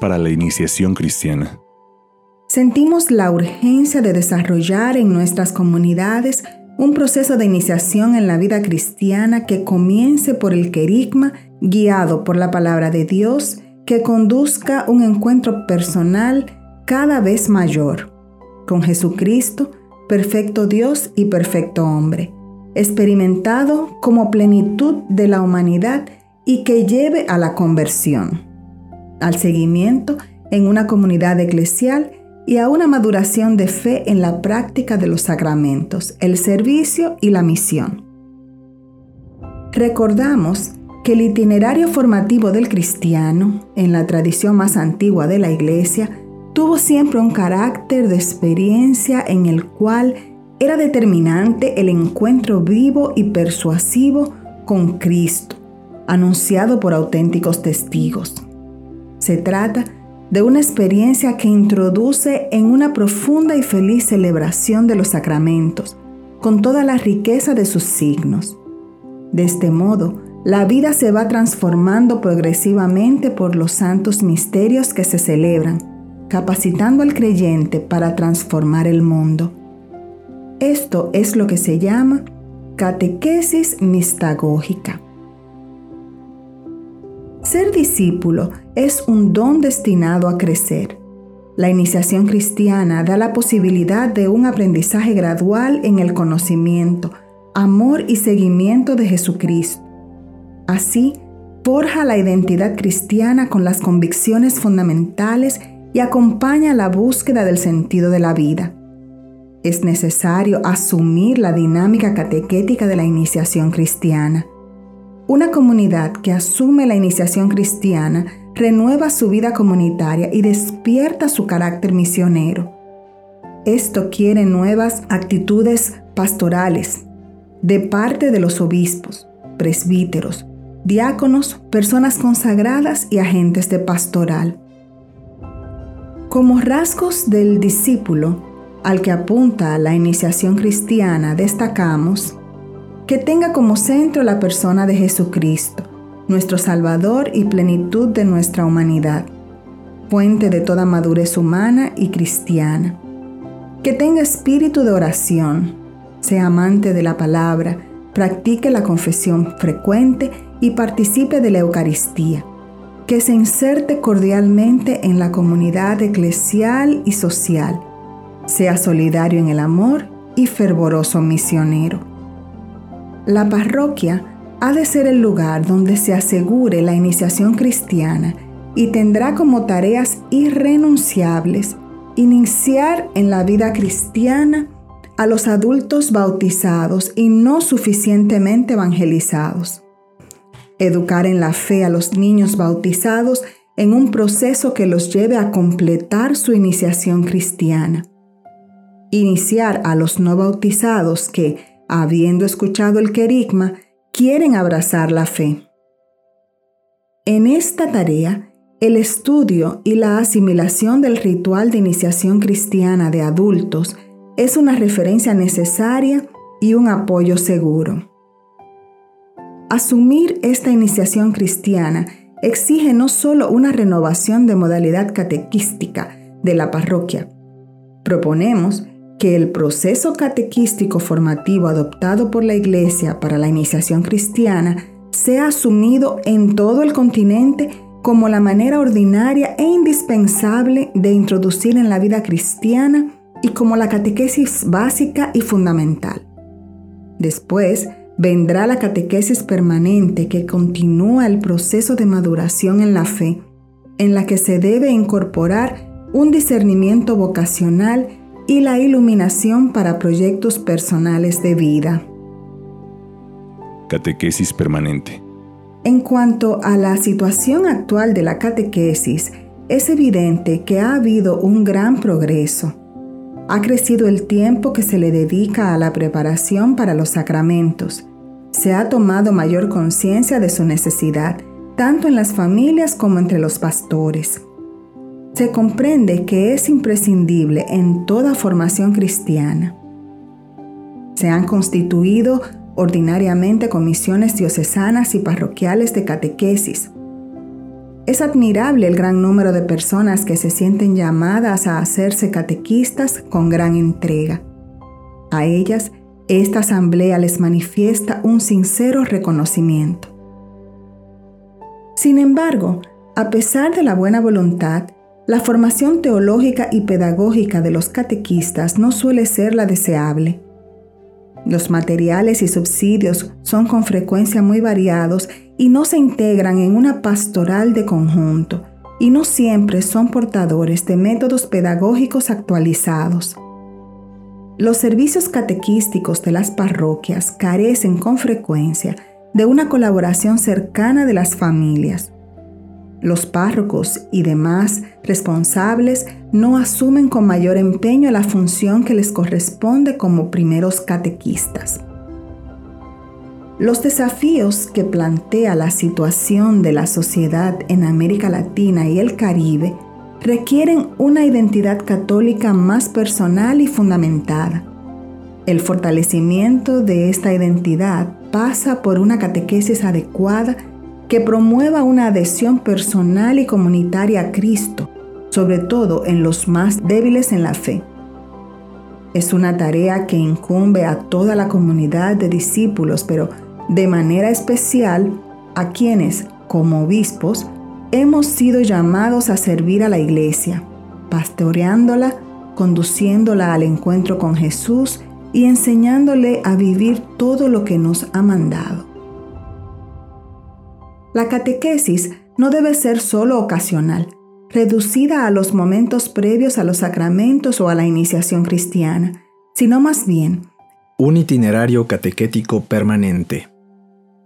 Para la iniciación cristiana. Sentimos la urgencia de desarrollar en nuestras comunidades un proceso de iniciación en la vida cristiana que comience por el querigma, guiado por la palabra de Dios, que conduzca un encuentro personal cada vez mayor con Jesucristo, perfecto Dios y perfecto hombre, experimentado como plenitud de la humanidad y que lleve a la conversión, al seguimiento en una comunidad eclesial y a una maduración de fe en la práctica de los sacramentos, el servicio y la misión. Recordamos que el itinerario formativo del cristiano, en la tradición más antigua de la Iglesia, tuvo siempre un carácter de experiencia en el cual era determinante el encuentro vivo y persuasivo con Cristo, anunciado por auténticos testigos. Se trata de una experiencia que introduce en una profunda y feliz celebración de los sacramentos, con toda la riqueza de sus signos. De este modo, la vida se va transformando progresivamente por los santos misterios que se celebran, capacitando al creyente para transformar el mundo. Esto es lo que se llama catequesis mistagógica. Ser discípulo es un don destinado a crecer. La iniciación cristiana da la posibilidad de un aprendizaje gradual en el conocimiento, amor y seguimiento de Jesucristo. Así, forja la identidad cristiana con las convicciones fundamentales y acompaña la búsqueda del sentido de la vida. Es necesario asumir la dinámica catequética de la iniciación cristiana una comunidad que asume la iniciación cristiana renueva su vida comunitaria y despierta su carácter misionero. Esto quiere nuevas actitudes pastorales de parte de los obispos, presbíteros, diáconos, personas consagradas y agentes de pastoral. Como rasgos del discípulo al que apunta la iniciación cristiana destacamos que tenga como centro la persona de Jesucristo, nuestro Salvador y plenitud de nuestra humanidad, fuente de toda madurez humana y cristiana. Que tenga espíritu de oración, sea amante de la palabra, practique la confesión frecuente y participe de la Eucaristía. Que se inserte cordialmente en la comunidad eclesial y social. Sea solidario en el amor y fervoroso misionero la parroquia ha de ser el lugar donde se asegure la iniciación cristiana y tendrá como tareas irrenunciables iniciar en la vida cristiana a los adultos bautizados y no suficientemente evangelizados. Educar en la fe a los niños bautizados en un proceso que los lleve a completar su iniciación cristiana. Iniciar a los no bautizados que, habiendo escuchado el querigma, quieren abrazar la fe. En esta tarea, el estudio y la asimilación del ritual de iniciación cristiana de adultos es una referencia necesaria y un apoyo seguro. Asumir esta iniciación cristiana exige no solo una renovación de modalidad catequística de la parroquia. Proponemos que el proceso catequístico formativo adoptado por la Iglesia para la iniciación cristiana sea asumido en todo el continente como la manera ordinaria e indispensable de introducir en la vida cristiana y como la catequesis básica y fundamental. Después vendrá la catequesis permanente que continúa el proceso de maduración en la fe, en la que se debe incorporar un discernimiento vocacional y la iluminación para proyectos personales de vida. Catequesis permanente. En cuanto a la situación actual de la catequesis, es evidente que ha habido un gran progreso. Ha crecido el tiempo que se le dedica a la preparación para los sacramentos. Se ha tomado mayor conciencia de su necesidad, tanto en las familias como entre los pastores se comprende que es imprescindible en toda formación cristiana. Se han constituido ordinariamente comisiones diocesanas y parroquiales de catequesis. Es admirable el gran número de personas que se sienten llamadas a hacerse catequistas con gran entrega. A ellas, esta asamblea les manifiesta un sincero reconocimiento. Sin embargo, a pesar de la buena voluntad, la formación teológica y pedagógica de los catequistas no suele ser la deseable. Los materiales y subsidios son con frecuencia muy variados y no se integran en una pastoral de conjunto y no siempre son portadores de métodos pedagógicos actualizados. Los servicios catequísticos de las parroquias carecen con frecuencia de una colaboración cercana de las familias. Los párrocos y demás responsables no asumen con mayor empeño la función que les corresponde como primeros catequistas. Los desafíos que plantea la situación de la sociedad en América Latina y el Caribe requieren una identidad católica más personal y fundamentada. El fortalecimiento de esta identidad pasa por una catequesis adecuada que promueva una adhesión personal y comunitaria a Cristo, sobre todo en los más débiles en la fe. Es una tarea que incumbe a toda la comunidad de discípulos, pero de manera especial a quienes, como obispos, hemos sido llamados a servir a la iglesia, pastoreándola, conduciéndola al encuentro con Jesús y enseñándole a vivir todo lo que nos ha mandado. La catequesis no debe ser solo ocasional, reducida a los momentos previos a los sacramentos o a la iniciación cristiana, sino más bien un itinerario catequético permanente.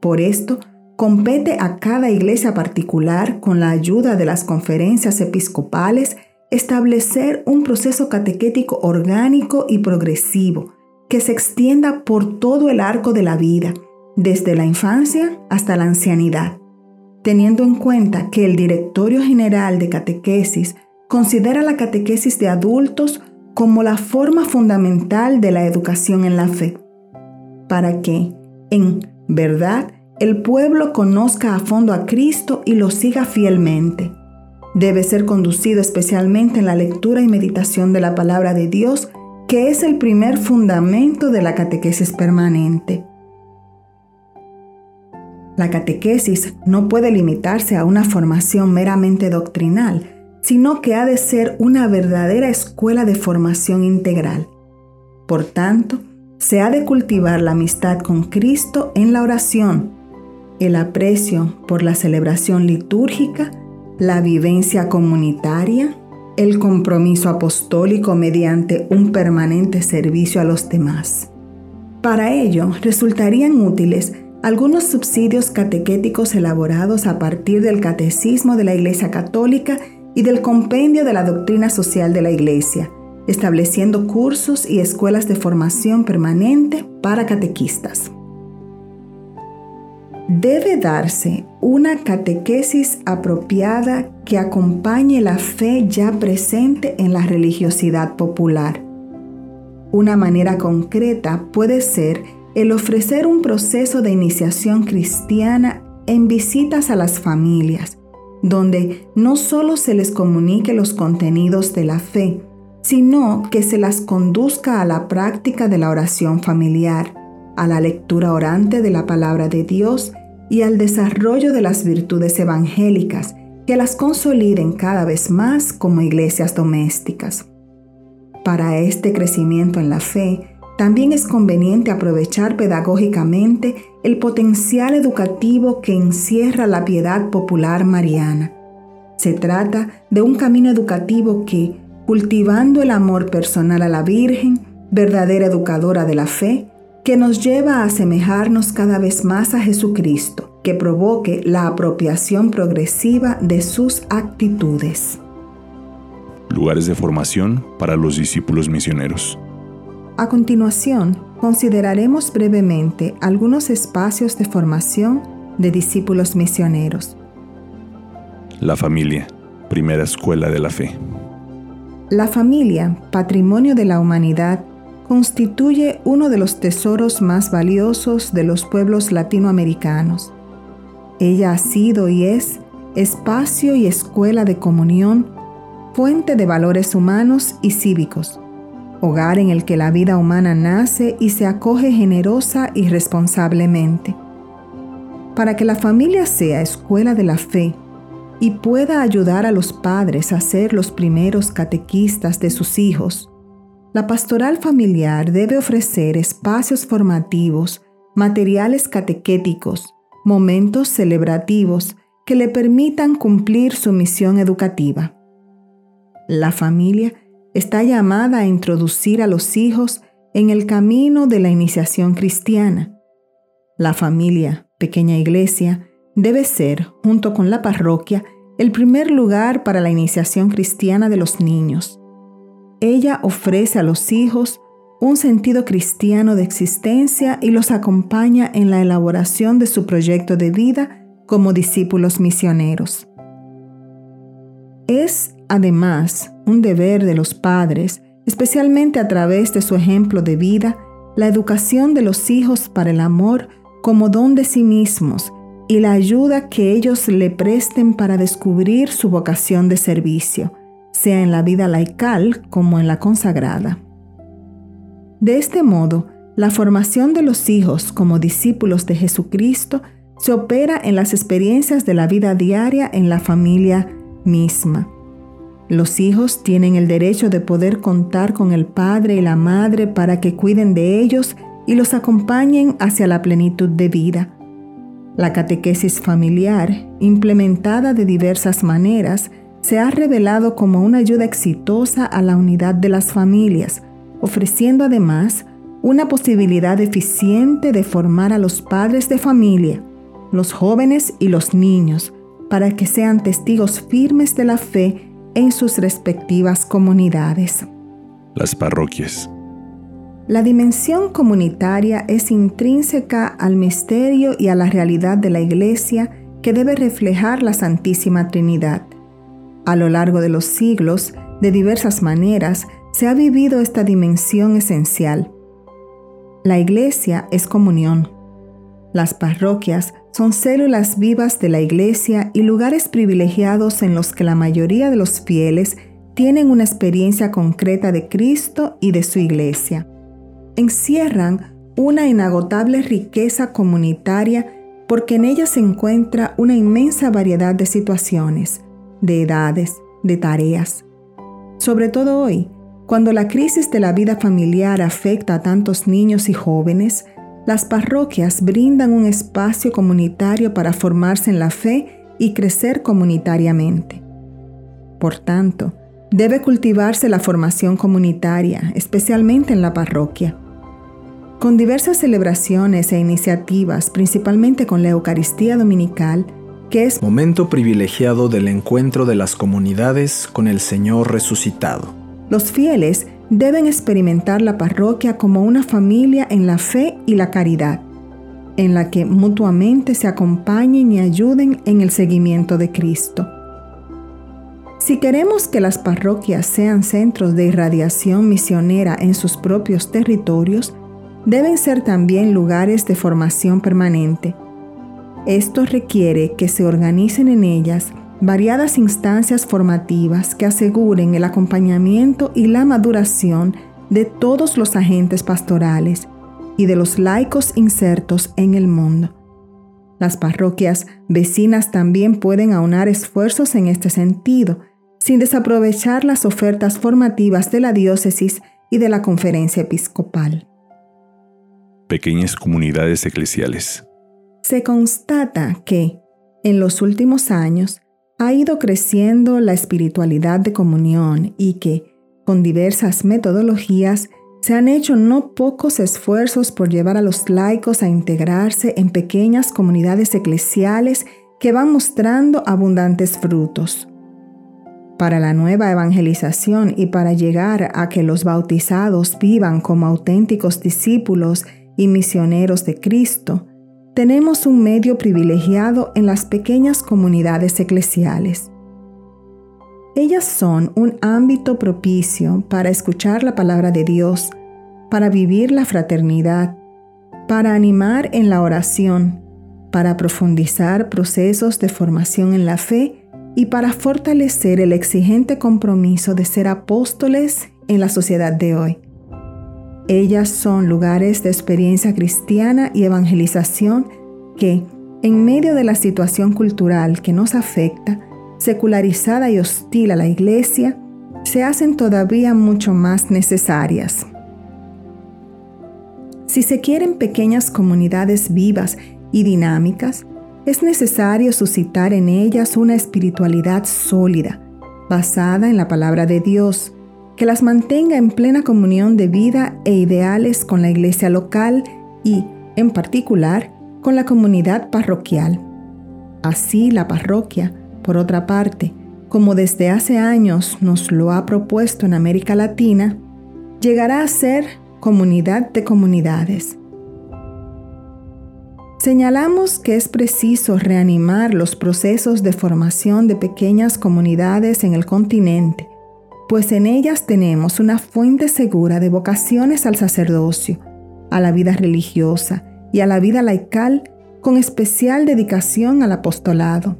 Por esto, compete a cada iglesia particular, con la ayuda de las conferencias episcopales, establecer un proceso catequético orgánico y progresivo que se extienda por todo el arco de la vida, desde la infancia hasta la ancianidad, teniendo en cuenta que el Directorio General de Catequesis considera la catequesis de adultos como la forma fundamental de la educación en la fe, para que, en verdad, el pueblo conozca a fondo a Cristo y lo siga fielmente. Debe ser conducido especialmente en la lectura y meditación de la palabra de Dios, que es el primer fundamento de la catequesis permanente. La catequesis no puede limitarse a una formación meramente doctrinal, sino que ha de ser una verdadera escuela de formación integral. Por tanto, se ha de cultivar la amistad con Cristo en la oración, el aprecio por la celebración litúrgica, la vivencia comunitaria, el compromiso apostólico mediante un permanente servicio a los demás. Para ello, resultarían útiles algunos subsidios catequéticos elaborados a partir del Catecismo de la Iglesia Católica y del Compendio de la Doctrina Social de la Iglesia, estableciendo cursos y escuelas de formación permanente para catequistas debe darse una catequesis apropiada que acompañe la fe ya presente en la religiosidad popular. Una manera concreta puede ser el ofrecer un proceso de iniciación cristiana en visitas a las familias, donde no solo se les comunique los contenidos de la fe, sino que se las conduzca a la práctica de la oración familiar, a la lectura orante de la palabra de Dios y al desarrollo de las virtudes evangélicas que las consoliden cada vez más como iglesias domésticas. Para este crecimiento en la fe, también es conveniente aprovechar pedagógicamente el potencial educativo que encierra la piedad popular mariana. Se trata de un camino educativo que, cultivando el amor personal a la Virgen, verdadera educadora de la fe, que nos lleva a asemejarnos cada vez más a Jesucristo, que provoque la apropiación progresiva de sus actitudes. Lugares de formación para los discípulos misioneros. A continuación, consideraremos brevemente algunos espacios de formación de discípulos misioneros. La familia, primera escuela de la fe. La familia, patrimonio de la humanidad, constituye uno de los tesoros más valiosos de los pueblos latinoamericanos. Ella ha sido y es espacio y escuela de comunión, fuente de valores humanos y cívicos, hogar en el que la vida humana nace y se acoge generosa y responsablemente. Para que la familia sea escuela de la fe y pueda ayudar a los padres a ser los primeros catequistas de sus hijos, la pastoral familiar debe ofrecer espacios formativos, materiales catequéticos, momentos celebrativos que le permitan cumplir su misión educativa. La familia está llamada a introducir a los hijos en el camino de la iniciación cristiana. La familia, pequeña iglesia, debe ser, junto con la parroquia, el primer lugar para la iniciación cristiana de los niños. Ella ofrece a los hijos un sentido cristiano de existencia y los acompaña en la elaboración de su proyecto de vida como discípulos misioneros. Es además un deber de los padres, especialmente a través de su ejemplo de vida, la educación de los hijos para el amor como don de sí mismos y la ayuda que ellos le presten para descubrir su vocación de servicio, sea en la vida laical como en la consagrada. De este modo, la formación de los hijos como discípulos de Jesucristo se opera en las experiencias de la vida diaria en la familia misma. Los hijos tienen el derecho de poder contar con el padre y la madre para que cuiden de ellos y los acompañen hacia la plenitud de vida. La catequesis familiar, implementada de diversas maneras, se ha revelado como una ayuda exitosa a la unidad de las familias, ofreciendo además una posibilidad eficiente de formar a los padres de familia, los jóvenes y los niños, para que sean testigos firmes de la fe en sus respectivas comunidades. Las parroquias. La dimensión comunitaria es intrínseca al misterio y a la realidad de la Iglesia que debe reflejar la Santísima Trinidad. A lo largo de los siglos, de diversas maneras, se ha vivido esta dimensión esencial. La Iglesia es comunión. Las parroquias son células vivas de la iglesia y lugares privilegiados en los que la mayoría de los fieles tienen una experiencia concreta de Cristo y de su iglesia. Encierran una inagotable riqueza comunitaria porque en ellas se encuentra una inmensa variedad de situaciones, de edades, de tareas. Sobre todo hoy, cuando la crisis de la vida familiar afecta a tantos niños y jóvenes, las parroquias brindan un espacio comunitario para formarse en la fe y crecer comunitariamente. Por tanto, debe cultivarse la formación comunitaria, especialmente en la parroquia. Con diversas celebraciones e iniciativas, principalmente con la Eucaristía Dominical, que es momento privilegiado del encuentro de las comunidades con el Señor resucitado. Los fieles deben experimentar la parroquia como una familia en la fe y la caridad, en la que mutuamente se acompañen y ayuden en el seguimiento de Cristo. Si queremos que las parroquias sean centros de irradiación misionera en sus propios territorios, deben ser también lugares de formación permanente. Esto requiere que se organicen en ellas variadas instancias formativas que aseguren el acompañamiento y la maduración de todos los agentes pastorales y de los laicos insertos en el mundo. Las parroquias vecinas también pueden aunar esfuerzos en este sentido, sin desaprovechar las ofertas formativas de la diócesis y de la conferencia episcopal. Pequeñas comunidades eclesiales. Se constata que, en los últimos años, ha ido creciendo la espiritualidad de comunión y que, con diversas metodologías, se han hecho no pocos esfuerzos por llevar a los laicos a integrarse en pequeñas comunidades eclesiales que van mostrando abundantes frutos. Para la nueva evangelización y para llegar a que los bautizados vivan como auténticos discípulos y misioneros de Cristo, tenemos un medio privilegiado en las pequeñas comunidades eclesiales. Ellas son un ámbito propicio para escuchar la palabra de Dios, para vivir la fraternidad, para animar en la oración, para profundizar procesos de formación en la fe y para fortalecer el exigente compromiso de ser apóstoles en la sociedad de hoy. Ellas son lugares de experiencia cristiana y evangelización que, en medio de la situación cultural que nos afecta, secularizada y hostil a la Iglesia, se hacen todavía mucho más necesarias. Si se quieren pequeñas comunidades vivas y dinámicas, es necesario suscitar en ellas una espiritualidad sólida, basada en la palabra de Dios, que las mantenga en plena comunión de vida e ideales con la iglesia local y, en particular, con la comunidad parroquial. Así la parroquia, por otra parte, como desde hace años nos lo ha propuesto en América Latina, llegará a ser comunidad de comunidades. Señalamos que es preciso reanimar los procesos de formación de pequeñas comunidades en el continente, pues en ellas tenemos una fuente segura de vocaciones al sacerdocio, a la vida religiosa y a la vida laical con especial dedicación al apostolado.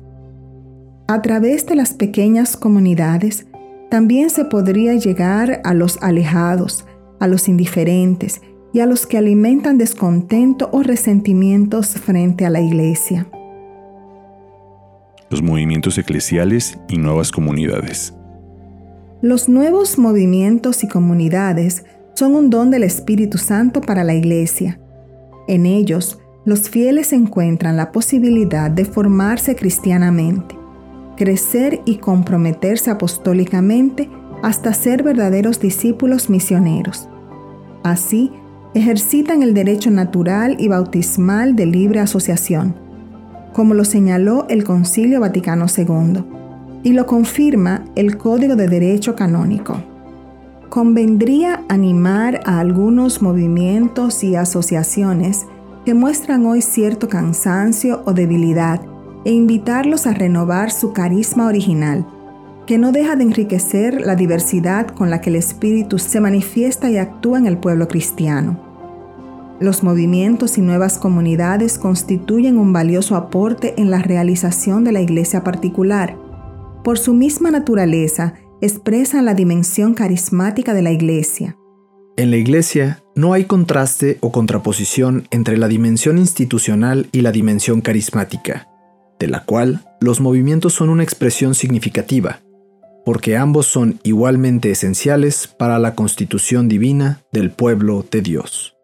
A través de las pequeñas comunidades también se podría llegar a los alejados, a los indiferentes y a los que alimentan descontento o resentimientos frente a la iglesia. Los movimientos eclesiales y nuevas comunidades. Los nuevos movimientos y comunidades son un don del Espíritu Santo para la iglesia. En ellos, los fieles encuentran la posibilidad de formarse cristianamente crecer y comprometerse apostólicamente hasta ser verdaderos discípulos misioneros. Así, ejercitan el derecho natural y bautismal de libre asociación, como lo señaló el Concilio Vaticano II, y lo confirma el Código de Derecho Canónico. Convendría animar a algunos movimientos y asociaciones que muestran hoy cierto cansancio o debilidad e invitarlos a renovar su carisma original, que no deja de enriquecer la diversidad con la que el Espíritu se manifiesta y actúa en el pueblo cristiano. Los movimientos y nuevas comunidades constituyen un valioso aporte en la realización de la iglesia particular. Por su misma naturaleza, expresan la dimensión carismática de la iglesia. En la iglesia no hay contraste o contraposición entre la dimensión institucional y la dimensión carismática de la cual los movimientos son una expresión significativa, porque ambos son igualmente esenciales para la constitución divina del pueblo de Dios.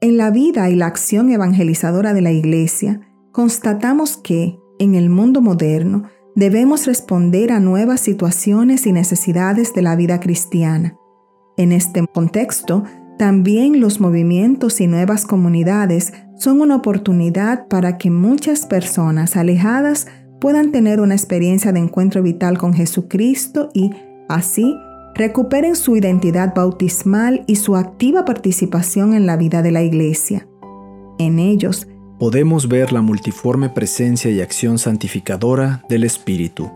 En la vida y la acción evangelizadora de la Iglesia, constatamos que, en el mundo moderno, debemos responder a nuevas situaciones y necesidades de la vida cristiana. En este contexto, también los movimientos y nuevas comunidades son una oportunidad para que muchas personas alejadas puedan tener una experiencia de encuentro vital con Jesucristo y, así, recuperen su identidad bautismal y su activa participación en la vida de la Iglesia. En ellos, podemos ver la multiforme presencia y acción santificadora del Espíritu.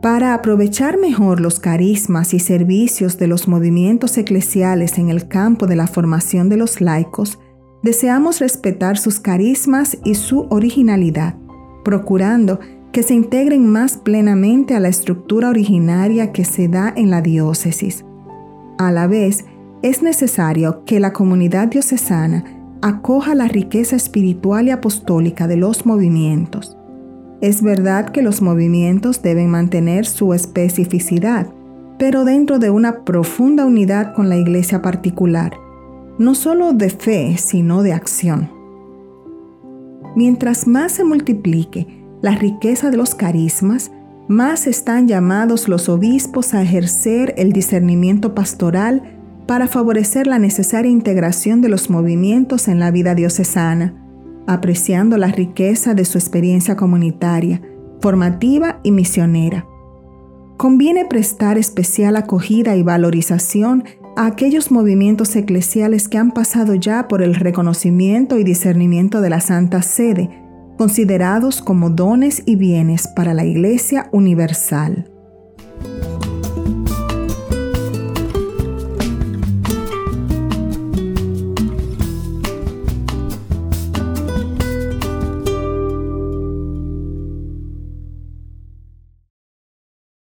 Para aprovechar mejor los carismas y servicios de los movimientos eclesiales en el campo de la formación de los laicos, deseamos respetar sus carismas y su originalidad, procurando que se integren más plenamente a la estructura originaria que se da en la diócesis. A la vez, es necesario que la comunidad diocesana acoja la riqueza espiritual y apostólica de los movimientos es verdad que los movimientos deben mantener su especificidad, pero dentro de una profunda unidad con la iglesia particular, no solo de fe, sino de acción. Mientras más se multiplique la riqueza de los carismas, más están llamados los obispos a ejercer el discernimiento pastoral para favorecer la necesaria integración de los movimientos en la vida diocesana apreciando la riqueza de su experiencia comunitaria, formativa y misionera. Conviene prestar especial acogida y valorización a aquellos movimientos eclesiales que han pasado ya por el reconocimiento y discernimiento de la Santa Sede, considerados como dones y bienes para la Iglesia Universal.